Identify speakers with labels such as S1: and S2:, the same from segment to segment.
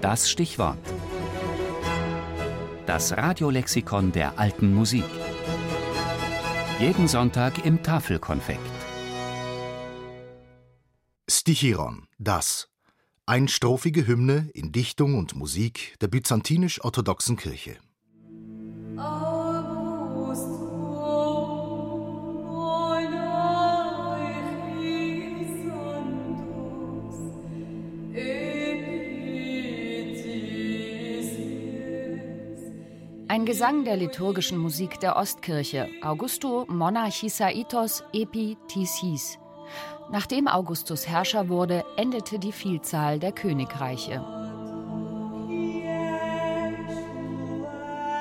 S1: Das Stichwort. Das Radiolexikon der alten Musik. Jeden Sonntag im Tafelkonfekt.
S2: Stichiron, das. Einstrophige Hymne in Dichtung und Musik der byzantinisch-orthodoxen Kirche.
S3: Ein Gesang der liturgischen Musik der Ostkirche, Augusto Monarchisaitos Epi Tisis. Nachdem Augustus Herrscher wurde, endete die Vielzahl der Königreiche.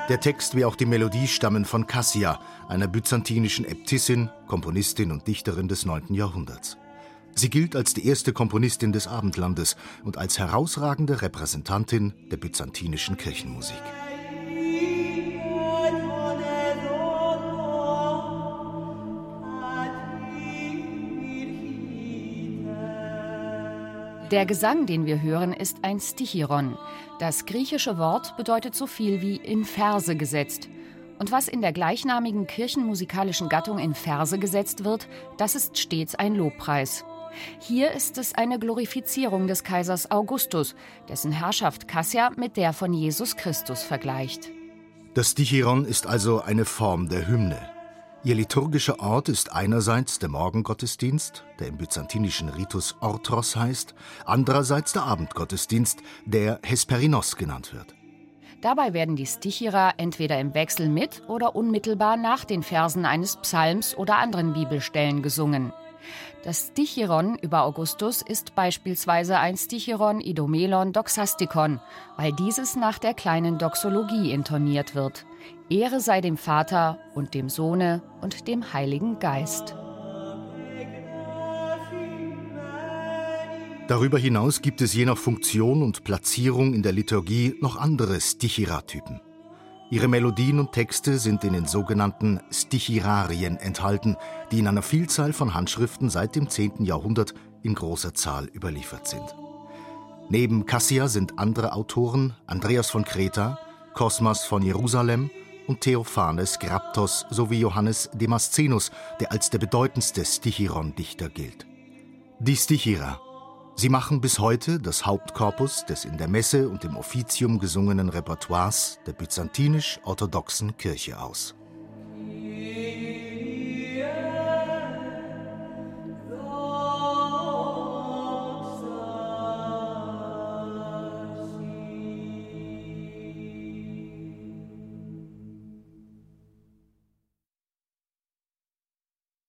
S2: Der Text wie auch die Melodie stammen von Cassia, einer byzantinischen Äbtissin, Komponistin und Dichterin des 9. Jahrhunderts. Sie gilt als die erste Komponistin des Abendlandes und als herausragende Repräsentantin der byzantinischen Kirchenmusik.
S3: Der Gesang, den wir hören, ist ein Stichiron. Das griechische Wort bedeutet so viel wie in Verse gesetzt. Und was in der gleichnamigen kirchenmusikalischen Gattung in Verse gesetzt wird, das ist stets ein Lobpreis. Hier ist es eine Glorifizierung des Kaisers Augustus, dessen Herrschaft Cassia mit der von Jesus Christus vergleicht.
S2: Das Stichiron ist also eine Form der Hymne. Ihr liturgischer Ort ist einerseits der Morgengottesdienst, der im byzantinischen Ritus Orthros heißt, andererseits der Abendgottesdienst, der Hesperinos genannt wird.
S3: Dabei werden die Stichira entweder im Wechsel mit oder unmittelbar nach den Versen eines Psalms oder anderen Bibelstellen gesungen. Das Stichiron über Augustus ist beispielsweise ein Stichiron Idomelon Doxastikon, weil dieses nach der kleinen Doxologie intoniert wird. Ehre sei dem Vater und dem Sohne und dem Heiligen Geist.
S2: Darüber hinaus gibt es je nach Funktion und Platzierung in der Liturgie noch andere Stichira-Typen. Ihre Melodien und Texte sind in den sogenannten Stichirarien enthalten, die in einer Vielzahl von Handschriften seit dem 10. Jahrhundert in großer Zahl überliefert sind. Neben Cassia sind andere Autoren Andreas von Kreta, Kosmas von Jerusalem und Theophanes Graptos sowie Johannes Damascenus, der als der bedeutendste Stichiron-Dichter gilt. Die Stichira Sie machen bis heute das Hauptkorpus des in der Messe und im Offizium gesungenen Repertoires der byzantinisch-orthodoxen Kirche aus